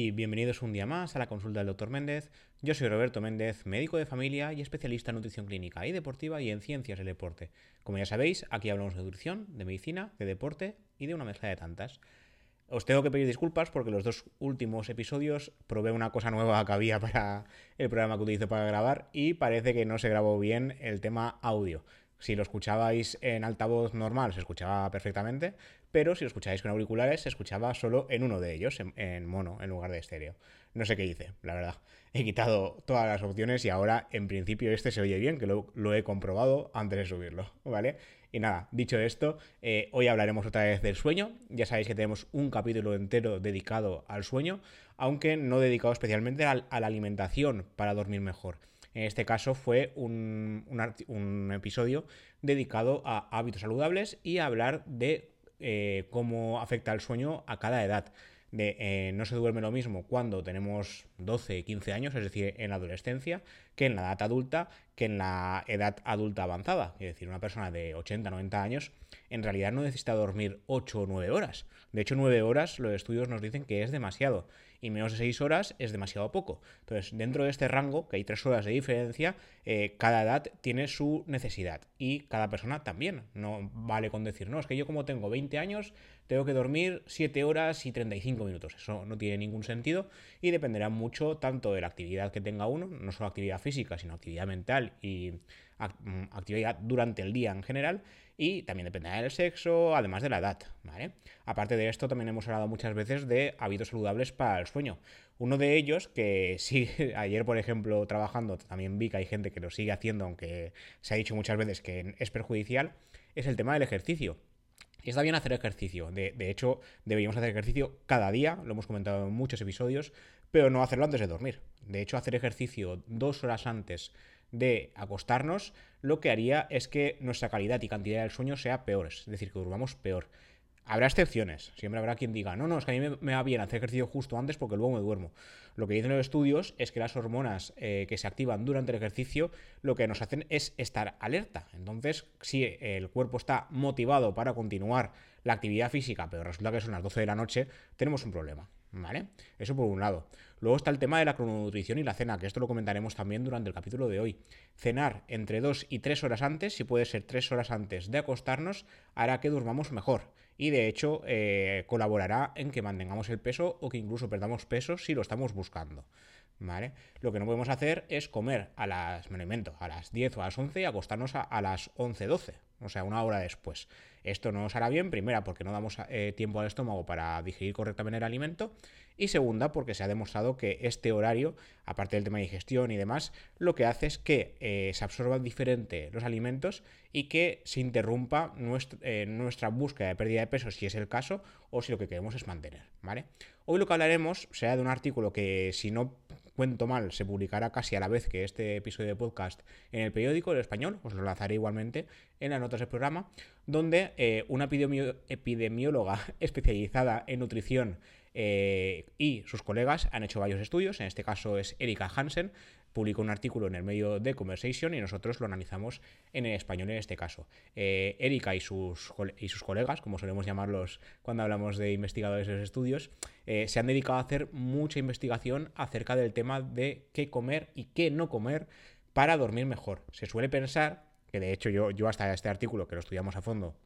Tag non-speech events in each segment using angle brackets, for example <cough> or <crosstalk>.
y bienvenidos un día más a la consulta del Dr. Méndez. Yo soy Roberto Méndez, médico de familia y especialista en nutrición clínica y deportiva y en ciencias del deporte. Como ya sabéis, aquí hablamos de nutrición, de medicina, de deporte y de una mezcla de tantas. Os tengo que pedir disculpas porque los dos últimos episodios probé una cosa nueva que había <laughs> para el programa que utilizo para grabar y parece que no se grabó bien el tema audio. Si lo escuchabais en altavoz normal, se escuchaba perfectamente, pero si lo escucháis con auriculares, se escuchaba solo en uno de ellos, en, mono, en lugar de estéreo. No sé qué hice, la verdad. <laughs> He quitado todas las opciones y ahora, en principio, este se oye bien, que lo, he comprobado antes de subirlo, <laughs> ¿vale? Y nada, dicho esto, eh, hoy hablaremos otra vez del sueño. Ya sabéis que tenemos un capítulo entero dedicado al sueño, aunque no dedicado especialmente a la alimentación para dormir mejor. En este caso fue un, episodio dedicado a hábitos saludables y a hablar de eh, cómo afecta el sueño a cada edad. De, eh, no se duerme lo mismo cuando tenemos 12, 15 años, es decir, en la adolescencia, que en la edad adulta, que en la edad adulta avanzada. Es decir, una persona de 80, 90 años en realidad no necesita dormir 8 o 9 horas. De hecho, 9 horas los estudios nos dicen que es demasiado y menos de 6 horas es demasiado poco. Entonces, dentro de este rango, que hay 3 horas de diferencia, eh, cada edad tiene su necesidad y cada persona también. No vale con decir, no, es que yo como tengo 20 años, tengo que dormir 7 horas y 35 minutos. Eso no tiene ningún sentido y dependerá mucho tanto de la actividad que tenga uno, no solo actividad física, sino actividad mental y mm, actividad durante el día en general y también dependerá del sexo, además de la edad. Aparte de esto, también hemos hablado muchas veces de hábitos saludables para el sueño. Uno de ellos, que <laughs> sí, ayer por ejemplo trabajando, también vi que hay gente que lo sigue haciendo, aunque se ha dicho muchas veces que es perjudicial, es el tema del ejercicio. Y está bien hacer ejercicio. De, hecho, deberíamos hacer ejercicio cada día, lo hemos comentado en muchos episodios, pero no hacerlo antes de dormir. De hecho, hacer ejercicio dos horas antes de acostarnos, lo que haría es que nuestra calidad y cantidad del sueño sea peor, es decir, que durmamos peor. Habrá excepciones, siempre habrá quien diga, no, no, es que a mí me, va bien hacer ejercicio justo antes porque luego me duermo. Lo que dicen los estudios es que las hormonas eh, que se activan durante el ejercicio lo que nos hacen es estar alerta. Entonces, si el cuerpo está motivado para continuar la actividad física, pero resulta que son las 12 de la noche, tenemos un problema. ¿Vale? Eso por un lado. Luego está el tema de la crononutrición y la cena, que esto lo comentaremos también durante el capítulo de hoy. Cenar entre 2 y 3 horas antes, si puede ser 3 horas antes de acostarnos, hará que durmamos mejor. Y de hecho eh, colaborará en que mantengamos el peso o que incluso perdamos peso si lo estamos buscando. ¿Vale? Lo que no podemos hacer es comer a las, me a las 10 o a las 11 y acostarnos a, a las 11, 12 o sea, una hora después. Esto no nos hará bien, primera, porque no damos eh, tiempo al estómago para digerir correctamente el alimento, y segunda, porque se ha demostrado que este horario, aparte del tema de digestión y demás, lo que hace es que eh, se absorban diferente los alimentos y que se interrumpa eh, nuestra búsqueda de pérdida de peso, si es el caso, o si lo que queremos es mantener, ¿vale? Hoy lo que hablaremos será de un artículo que, si no cuento mal, se publicará casi a la vez que este episodio de podcast en el periódico, el español, os lo lanzaré igualmente en las notas del programa, donde eh, una epidemióloga <laughs> especializada en nutrición eh, y sus colegas han hecho varios estudios, en este caso es Erika Hansen, publicó un artículo en el medio de Conversation y nosotros lo analizamos en el español en este caso. Eh, Erika y sus, y sus colegas, como solemos llamarlos cuando hablamos de investigadores de los estudios, eh, se han dedicado a hacer mucha investigación acerca del tema de qué comer y qué no comer para dormir mejor. Se suele pensar, que de hecho yo, yo hasta este artículo que lo estudiamos a fondo,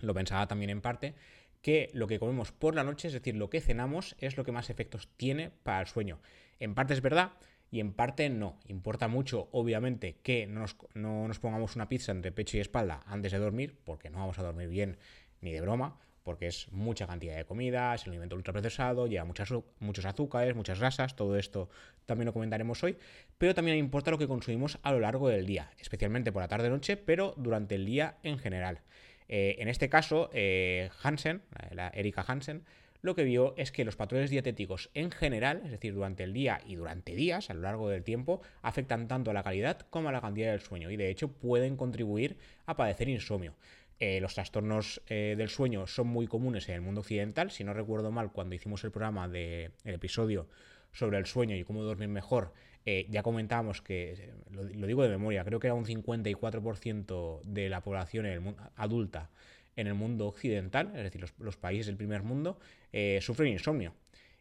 lo pensaba también en parte, que lo que comemos por la noche, es decir, lo que cenamos, es lo que más efectos tiene para el sueño. En parte es verdad, y en parte no. Importa mucho, obviamente, que no nos, pongamos una pizza entre pecho y espalda antes de dormir, porque no vamos a dormir bien ni de broma, porque es mucha cantidad de comida, es un alimento ultraprocesado, lleva muchos azúcares, muchas grasas, todo esto también lo comentaremos hoy, pero también importa lo que consumimos a lo largo del día, especialmente por la tarde-noche, pero durante el día en general. Eh, en este caso, eh, Hansen, la Erika Hansen, lo que vio es que los patrones dietéticos en general, es decir, durante el día y durante días, a lo largo del tiempo, afectan tanto a la calidad como a la cantidad del sueño y de hecho pueden contribuir a padecer insomnio. Eh, los trastornos eh, del sueño son muy comunes en el mundo occidental. Si no recuerdo mal, cuando hicimos el programa del episodio sobre el sueño y cómo dormir mejor, eh, ya comentábamos que, lo, digo de memoria, creo que era un 54% de la población adulta en el mundo occidental, es decir, los, países del primer mundo, eh, sufren insomnio.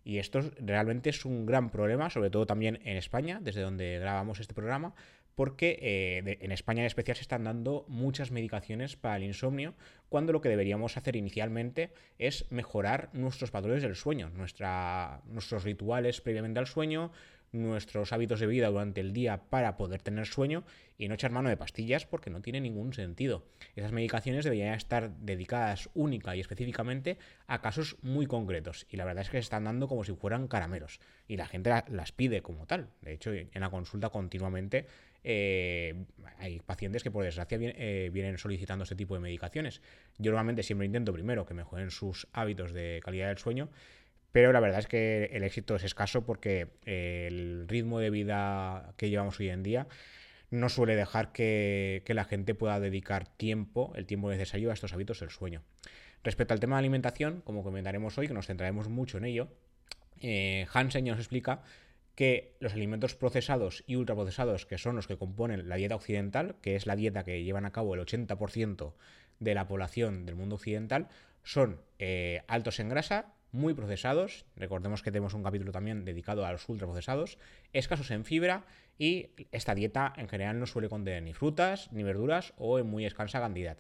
Y esto realmente es un gran problema, sobre todo también en España, desde donde grabamos este programa, porque eh, en España en especial se están dando muchas medicaciones para el insomnio, cuando lo que deberíamos hacer inicialmente es mejorar nuestros patrones del sueño, nuestros rituales previamente al sueño, nuestros hábitos de vida durante el día para poder tener sueño y no echar mano de pastillas porque no tiene ningún sentido. Esas medicaciones deberían estar dedicadas única y específicamente a casos muy concretos y la verdad es que se están dando como si fueran caramelos y la gente las pide como tal. De hecho, en la consulta continuamente eh, hay pacientes que por desgracia eh, vienen solicitando este tipo de medicaciones. Yo normalmente siempre intento primero que mejoren sus hábitos de calidad del sueño pero la verdad es que el éxito es escaso porque el ritmo de vida que llevamos hoy en día no suele dejar que, la gente pueda dedicar tiempo, el tiempo necesario a estos hábitos del sueño. Respecto al tema de alimentación, como comentaremos hoy, que nos centraremos mucho en ello, eh, Hansen ya nos explica que los alimentos procesados y ultraprocesados, que son los que componen la dieta occidental, que es la dieta que llevan a cabo el 80% de la población del mundo occidental, son eh, altos en grasa, muy procesados, recordemos que tenemos un capítulo también dedicado a los ultraprocesados, escasos en fibra y esta dieta en general no suele contener ni frutas ni verduras o en muy escasa cantidad.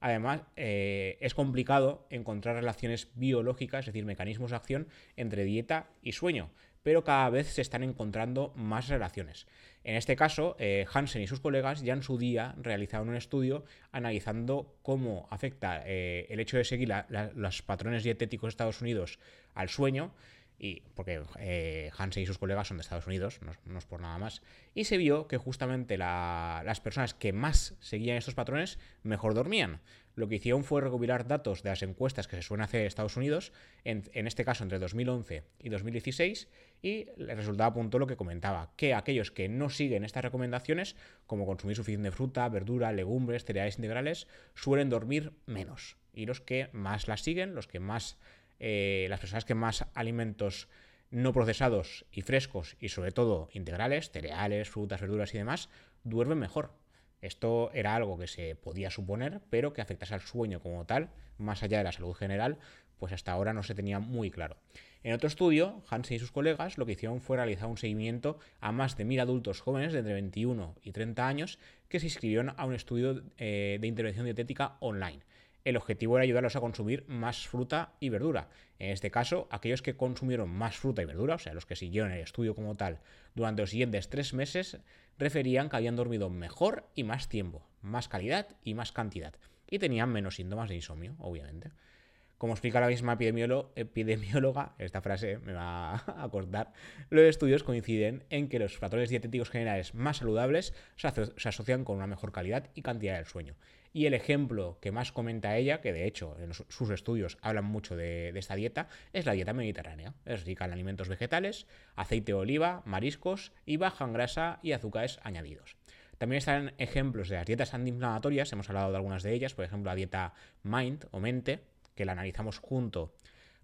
Además, eh, es complicado encontrar relaciones biológicas, es decir, mecanismos de acción entre dieta y sueño, pero cada vez se están encontrando más relaciones. En este caso, eh, Hansen y sus colegas ya en su día realizaron un estudio analizando cómo afecta eh, el hecho de seguir los patrones dietéticos de Estados Unidos al sueño, y porque eh, Hansen y sus colegas son de Estados Unidos, no, es por nada más, y se vio que justamente las personas que más seguían estos patrones mejor dormían. Lo que hicieron fue recopilar datos de las encuestas que se suelen hacer en Estados Unidos, en, este caso entre 2011 y 2016, y el resultado apuntó lo que comentaba, que aquellos que no siguen estas recomendaciones, como consumir suficiente fruta, verdura, legumbres, cereales integrales, suelen dormir menos. Y los que más las siguen, los que más, eh, las personas que más alimentos no procesados y frescos y sobre todo integrales, cereales, frutas, verduras y demás, duermen mejor. Esto era algo que se podía suponer, pero que afectase al sueño como tal, más allá de la salud general, pues hasta ahora no se tenía muy claro. En otro estudio, Hansen y sus colegas lo que hicieron fue realizar un seguimiento a más de mil adultos jóvenes de entre 21 y 30 años que se inscribieron a un estudio eh, de intervención dietética online. El objetivo era ayudarlos a consumir más fruta y verdura. En este caso, aquellos que consumieron más fruta y verdura, o sea, los que siguieron el estudio como tal, durante los siguientes tres meses, referían que habían dormido mejor y más tiempo, más calidad y más cantidad, y tenían menos síntomas de insomnio, obviamente. Como explica la misma epidemióloga, esta frase me va a cortar, los estudios coinciden en que los patrones dietéticos generales más saludables se, asocian con una mejor calidad y cantidad del sueño. Y el ejemplo que más comenta ella, que de hecho en sus estudios hablan mucho de, esta dieta, es la dieta mediterránea. Es rica en alimentos vegetales, aceite de oliva, mariscos y baja en grasa y azúcares añadidos. También están ejemplos de las dietas antiinflamatorias, hemos hablado de algunas de ellas, por ejemplo la dieta MIND o mente, que la analizamos junto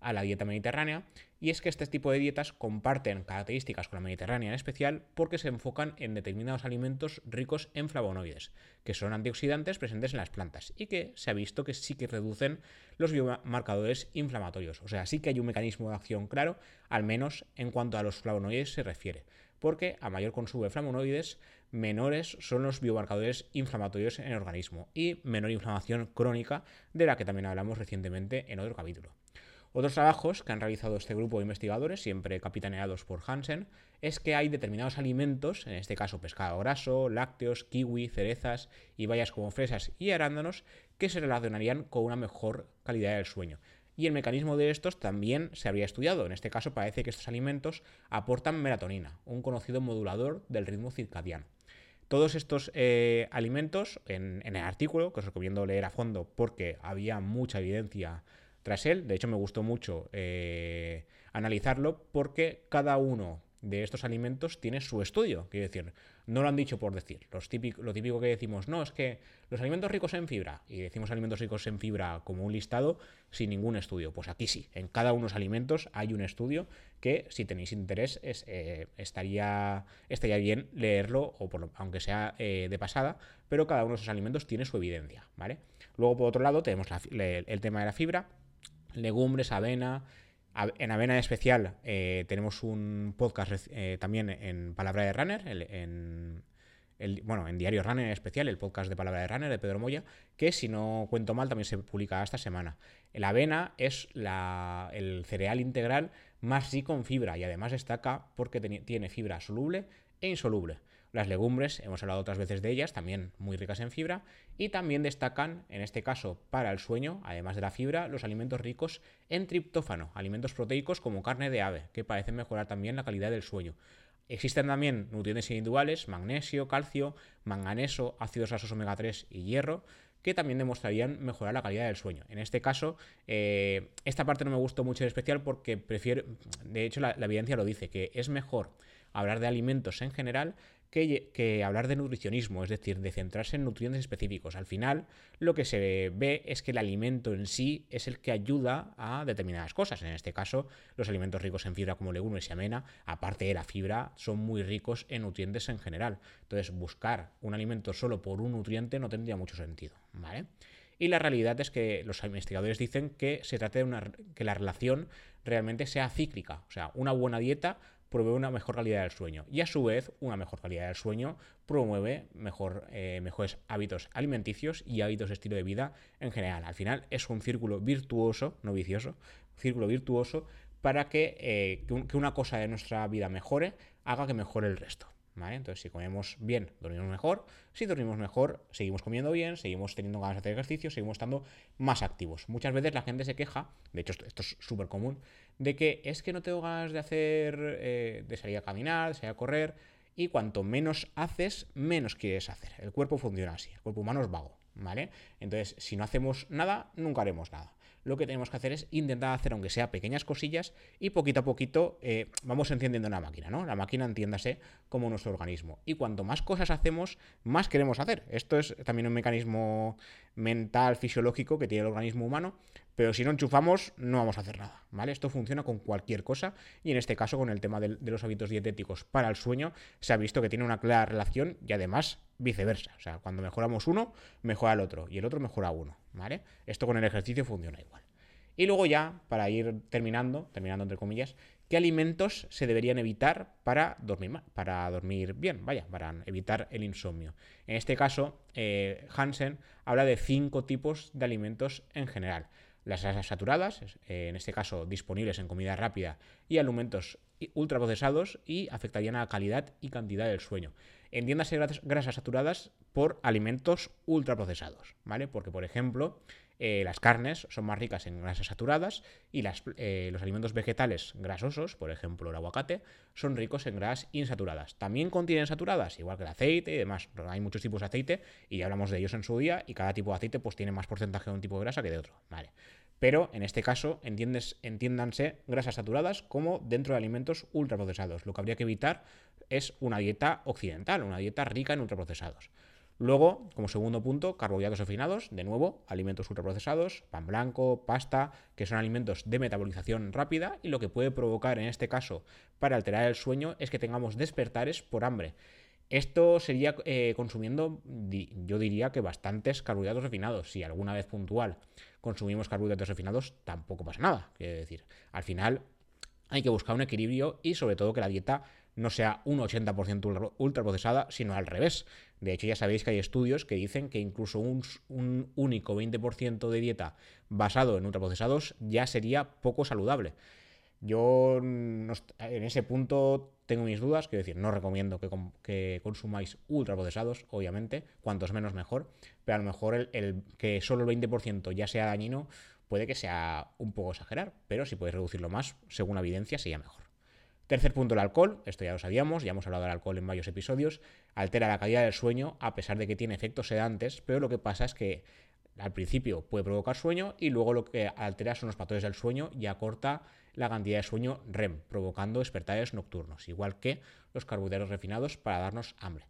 a la dieta mediterránea, y es que este tipo de dietas comparten características con la mediterránea en especial porque se enfocan en determinados alimentos ricos en flavonoides, que son antioxidantes presentes en las plantas y que se ha visto que sí que reducen los biomarcadores inflamatorios. O sea, sí que hay un mecanismo de acción claro, al menos en cuanto a los flavonoides se refiere, porque a mayor consumo de flavonoides, menores son los biomarcadores inflamatorios en el organismo y menor inflamación crónica, de la que también hablamos recientemente en otro capítulo. Otros trabajos que han realizado este grupo de investigadores, siempre capitaneados por Hansen, es que hay determinados alimentos, en este caso pescado graso, lácteos, kiwi, cerezas y bayas como fresas y arándanos, que se relacionarían con una mejor calidad del sueño. Y el mecanismo de estos también se habría estudiado. En este caso parece que estos alimentos aportan melatonina, un conocido modulador del ritmo circadiano. Todos estos eh, alimentos, en, el artículo, que os recomiendo leer a fondo porque había mucha evidencia tras él, de hecho me gustó mucho eh, analizarlo porque cada uno de estos alimentos tiene su estudio. Quiero decir, no lo han dicho por decir. Los lo típico que decimos, no, es que los alimentos ricos en fibra, y decimos alimentos ricos en fibra como un listado sin ningún estudio. Pues aquí sí, en cada uno de los alimentos hay un estudio que si tenéis interés eh, estaría, estaría bien leerlo, o aunque sea eh, de pasada, pero cada uno de esos alimentos tiene su evidencia. ¿vale? Luego, por otro lado, tenemos el tema de la fibra, legumbres, avena, En Avena especial eh, tenemos un podcast eh, también en Palabra de Runner, en, bueno, en Diario Runner en especial, el podcast de Palabra de Runner de Pedro Moya, que si no cuento mal también se publica esta semana. La avena es el cereal integral más rico en fibra y además destaca porque tiene fibra soluble e insoluble. Las legumbres, hemos hablado otras veces de ellas, también muy ricas en fibra, y también destacan, en este caso, para el sueño, además de la fibra, los alimentos ricos en triptófano, alimentos proteicos como carne de ave, que parecen mejorar también la calidad del sueño. Existen también nutrientes individuales, magnesio, calcio, manganeso, ácidos grasos omega 3 y hierro, que también demostrarían mejorar la calidad del sueño. En este caso, eh, esta parte no me gustó mucho en especial porque prefiero, de hecho la evidencia lo dice, que es mejor hablar de alimentos en general que, hablar de nutricionismo, es decir, de centrarse en nutrientes específicos. Al final, lo que se ve es que el alimento en sí es el que ayuda a determinadas cosas. En este caso, los alimentos ricos en fibra como legumbres y amena, aparte de la fibra, son muy ricos en nutrientes en general. Entonces, buscar un alimento solo por un nutriente no tendría mucho sentido, ¿vale? Y la realidad es que los investigadores dicen que se trata de una que la relación realmente sea cíclica, o sea, una buena dieta promueve una mejor calidad del sueño y a su vez una mejor calidad del sueño promueve mejor, eh, mejores hábitos alimenticios y hábitos de estilo de vida en general. Al final es un círculo virtuoso, no vicioso, círculo virtuoso para que, eh, que una cosa de nuestra vida mejore haga que mejore el resto. Entonces, si comemos bien, dormimos mejor. Si dormimos mejor, seguimos comiendo bien, seguimos teniendo ganas de hacer ejercicio, seguimos estando más activos. Muchas veces la gente se queja, de hecho esto es súper común, de que es que no tengo ganas de hacer, eh, de salir a caminar, de salir a correr, y cuanto menos haces, menos quieres hacer. El cuerpo funciona así, el cuerpo humano es vago, ¿vale? Entonces, si no hacemos nada, nunca haremos nada lo que tenemos que hacer es intentar hacer, aunque sea pequeñas cosillas, y poquito a poquito eh, vamos encendiendo la máquina, ¿no? La máquina entiéndase como nuestro organismo. Y cuanto más cosas hacemos, más queremos hacer. Esto es también un mecanismo mental, fisiológico que tiene el organismo humano, pero si no enchufamos, no vamos a hacer nada, ¿vale? Esto funciona con cualquier cosa y en este caso con el tema de, los hábitos dietéticos para el sueño se ha visto que tiene una clara relación y además viceversa. O sea, cuando mejoramos uno, mejora el otro y el otro mejora uno, ¿vale? Esto con el ejercicio funciona igual. Y luego ya, para ir terminando, terminando entre comillas, ¿qué alimentos se deberían evitar para dormir, para dormir bien? Vaya, para evitar el insomnio. En este caso, eh, Hansen habla de cinco tipos de alimentos en general las grasas saturadas, eh, en este caso disponibles en comida rápida y alimentos ultraprocesados y afectarían a la calidad y cantidad del sueño. Entiéndase grasas saturadas por alimentos ultraprocesados, ¿vale? Porque, por ejemplo, eh, las carnes son más ricas en grasas saturadas y las, eh, los alimentos vegetales grasosos, por ejemplo el aguacate, son ricos en grasas insaturadas. También contienen saturadas, igual que el aceite y demás. Hay muchos tipos de aceite y ya hablamos de ellos en su día y cada tipo de aceite pues tiene más porcentaje de un tipo de grasa que de otro. ¿vale? Pero en este caso entiendes, entiéndanse grasas saturadas como dentro de alimentos ultraprocesados. Lo que habría que evitar es una dieta occidental, una dieta rica en ultraprocesados. Luego, como segundo punto, carbohidratos refinados, de nuevo, alimentos ultraprocesados, pan blanco, pasta, que son alimentos de metabolización rápida y lo que puede provocar en este caso para alterar el sueño es que tengamos despertares por hambre. Esto sería eh, consumiendo, yo diría que bastantes carbohidratos refinados. Si alguna vez puntual consumimos carbohidratos refinados, tampoco pasa nada. Quiero decir, al final hay que buscar un equilibrio y sobre todo que la dieta no sea un 80% ultraprocesada, sino al revés. De hecho, ya sabéis que hay estudios que dicen que incluso un, único 20% de dieta basado en ultraprocesados ya sería poco saludable. Yo en ese punto tengo mis dudas, quiero decir, no recomiendo que, que consumáis ultraprocesados, obviamente, cuantos menos mejor, pero a lo mejor el, el que solo el 20% ya sea dañino puede que sea un poco exagerar, pero si podéis reducirlo más, según la evidencia, sería mejor. Tercer punto, el alcohol. Esto ya lo sabíamos, ya hemos hablado del alcohol en varios episodios. Altera la calidad del sueño, a pesar de que tiene efectos sedantes, pero lo que pasa es que al principio puede provocar sueño y luego lo que altera son los patrones del sueño y acorta la cantidad de sueño REM, provocando despertares nocturnos, igual que los carbohidratos refinados para darnos hambre.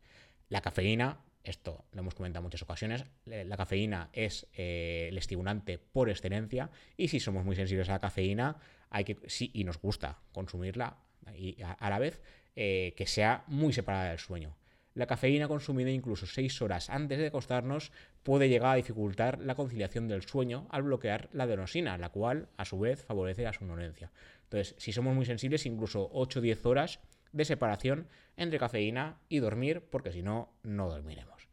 La cafeína, esto lo hemos comentado en muchas ocasiones, la cafeína es eh, el estimulante por excelencia y si somos muy sensibles a la cafeína, hay que, sí, y nos gusta consumirla y a, la vez, eh, que sea muy separada del sueño. La cafeína consumida incluso 6 horas antes de acostarnos puede llegar a dificultar la conciliación del sueño al bloquear la adenosina, la cual a su vez favorece la somnolencia. Entonces, si somos muy sensibles, incluso 8 o 10 horas de separación entre cafeína y dormir, porque si no, no dormiremos.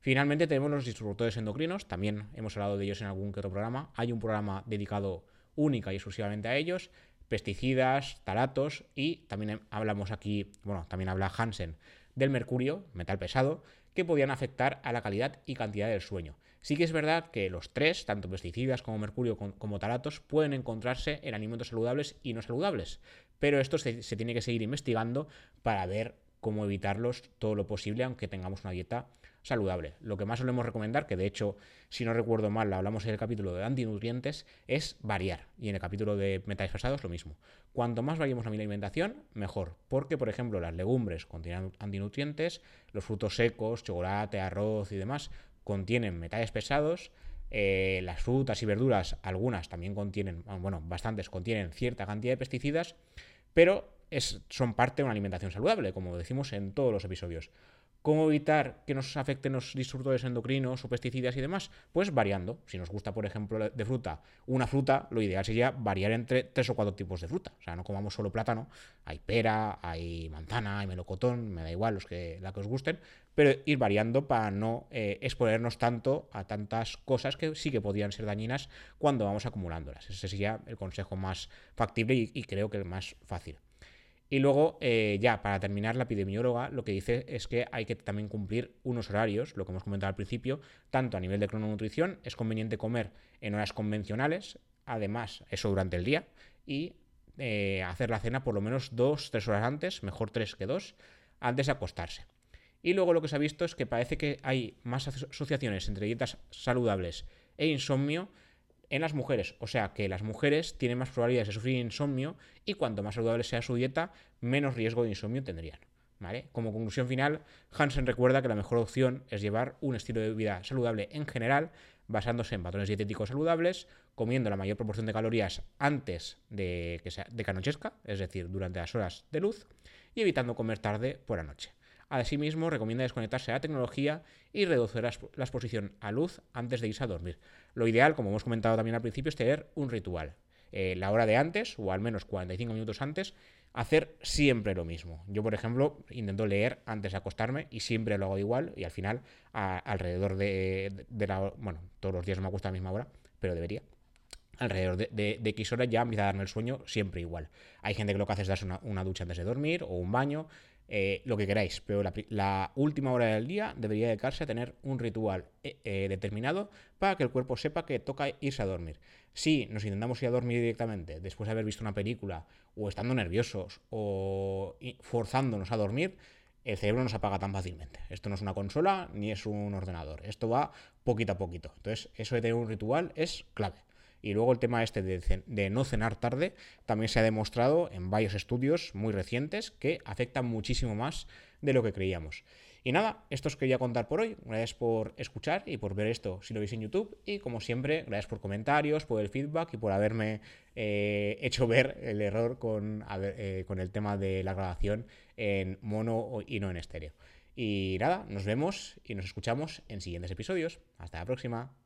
Finalmente tenemos los disruptores endocrinos, también hemos hablado de ellos en algún que otro programa. Hay un programa dedicado única y exclusivamente a ellos, pesticidas, talatos y también hablamos aquí, bueno, también habla Hansen del mercurio, metal pesado, que podían afectar a la calidad y cantidad del sueño. Sí que es verdad que los tres, tanto pesticidas como mercurio como talatos, pueden encontrarse en alimentos saludables y no saludables, pero esto se, se tiene que seguir investigando para ver cómo evitarlos todo lo posible, aunque tengamos una dieta saludable. Lo que más solemos recomendar, que de hecho, si no recuerdo mal, lo hablamos en el capítulo de antinutrientes, es variar. Y en el capítulo de metales pesados lo mismo. Cuanto más variemos la alimentación, mejor. Porque, por ejemplo, las legumbres contienen antinutrientes, los frutos secos, chocolate, arroz y demás contienen metales pesados. Eh, las frutas y verduras, algunas también contienen, bueno, bastantes contienen cierta cantidad de pesticidas, pero son parte de una alimentación saludable, como decimos en todos los episodios. ¿Cómo evitar que nos afecten los disruptores endocrinos o pesticidas y demás? Pues variando. Si nos gusta, por ejemplo, de fruta, una fruta, lo ideal sería variar entre tres o cuatro tipos de fruta. O sea, no comamos solo plátano. Hay pera, hay manzana, hay melocotón, me da igual los que, la que os gusten, pero ir variando para no eh, exponernos tanto a tantas cosas que sí que podrían ser dañinas cuando vamos acumulándolas. Ese sería el consejo más factible y creo que el más fácil. Y luego, eh, ya para terminar, la epidemióloga lo que dice es que hay que también cumplir unos horarios, lo que hemos comentado al principio, tanto a nivel de crononutrición, es conveniente comer en horas convencionales, además, eso durante el día, y eh, hacer la cena por lo menos dos, tres horas antes, mejor tres que dos, antes de acostarse. Y luego lo que se ha visto es que parece que hay más asociaciones entre dietas saludables e insomnio en las mujeres. O sea que las mujeres tienen más probabilidades de sufrir insomnio y cuanto más saludable sea su dieta, menos riesgo de insomnio tendrían. ¿Vale? Como conclusión final, Hansen recuerda que la mejor opción es llevar un estilo de vida saludable en general, basándose en patrones dietéticos saludables, comiendo la mayor proporción de calorías antes de que, sea, de que anochezca, es decir, durante las horas de luz, y evitando comer tarde por la noche. Asimismo, recomienda desconectarse de la tecnología y reducir la, exposición a luz antes de irse a dormir. Lo ideal, como hemos comentado también al principio, es tener un ritual. Eh, la hora de antes, o al menos 45 minutos antes, hacer siempre lo mismo. Yo, por ejemplo, intento leer antes de acostarme y siempre lo hago igual y al final, alrededor de, la... Bueno, todos los días no me acuesto a la misma hora, pero debería alrededor de, de, X horas ya empieza a darme el sueño siempre igual. Hay gente que lo que hace es darse una, ducha antes de dormir o un baño. Eh, lo que queráis, pero la, última hora del día debería dedicarse a tener un ritual eh, eh, determinado para que el cuerpo sepa que toca irse a dormir. Si nos intentamos ir a dormir directamente después de haber visto una película o estando nerviosos o forzándonos a dormir, el cerebro no se apaga tan fácilmente. Esto no es una consola ni es un ordenador. Esto va poquito a poquito. Entonces, eso de tener un ritual es clave. Y luego el tema este de, no cenar tarde también se ha demostrado en varios estudios muy recientes que afecta muchísimo más de lo que creíamos. Y nada, esto os quería contar por hoy. Gracias por escuchar y por ver esto si lo veis en YouTube. Y como siempre, gracias por comentarios, por el feedback y por haberme eh, hecho ver el error con, eh, con el tema de la grabación en mono y no en estéreo. Y nada, nos vemos y nos escuchamos en siguientes episodios. Hasta la próxima.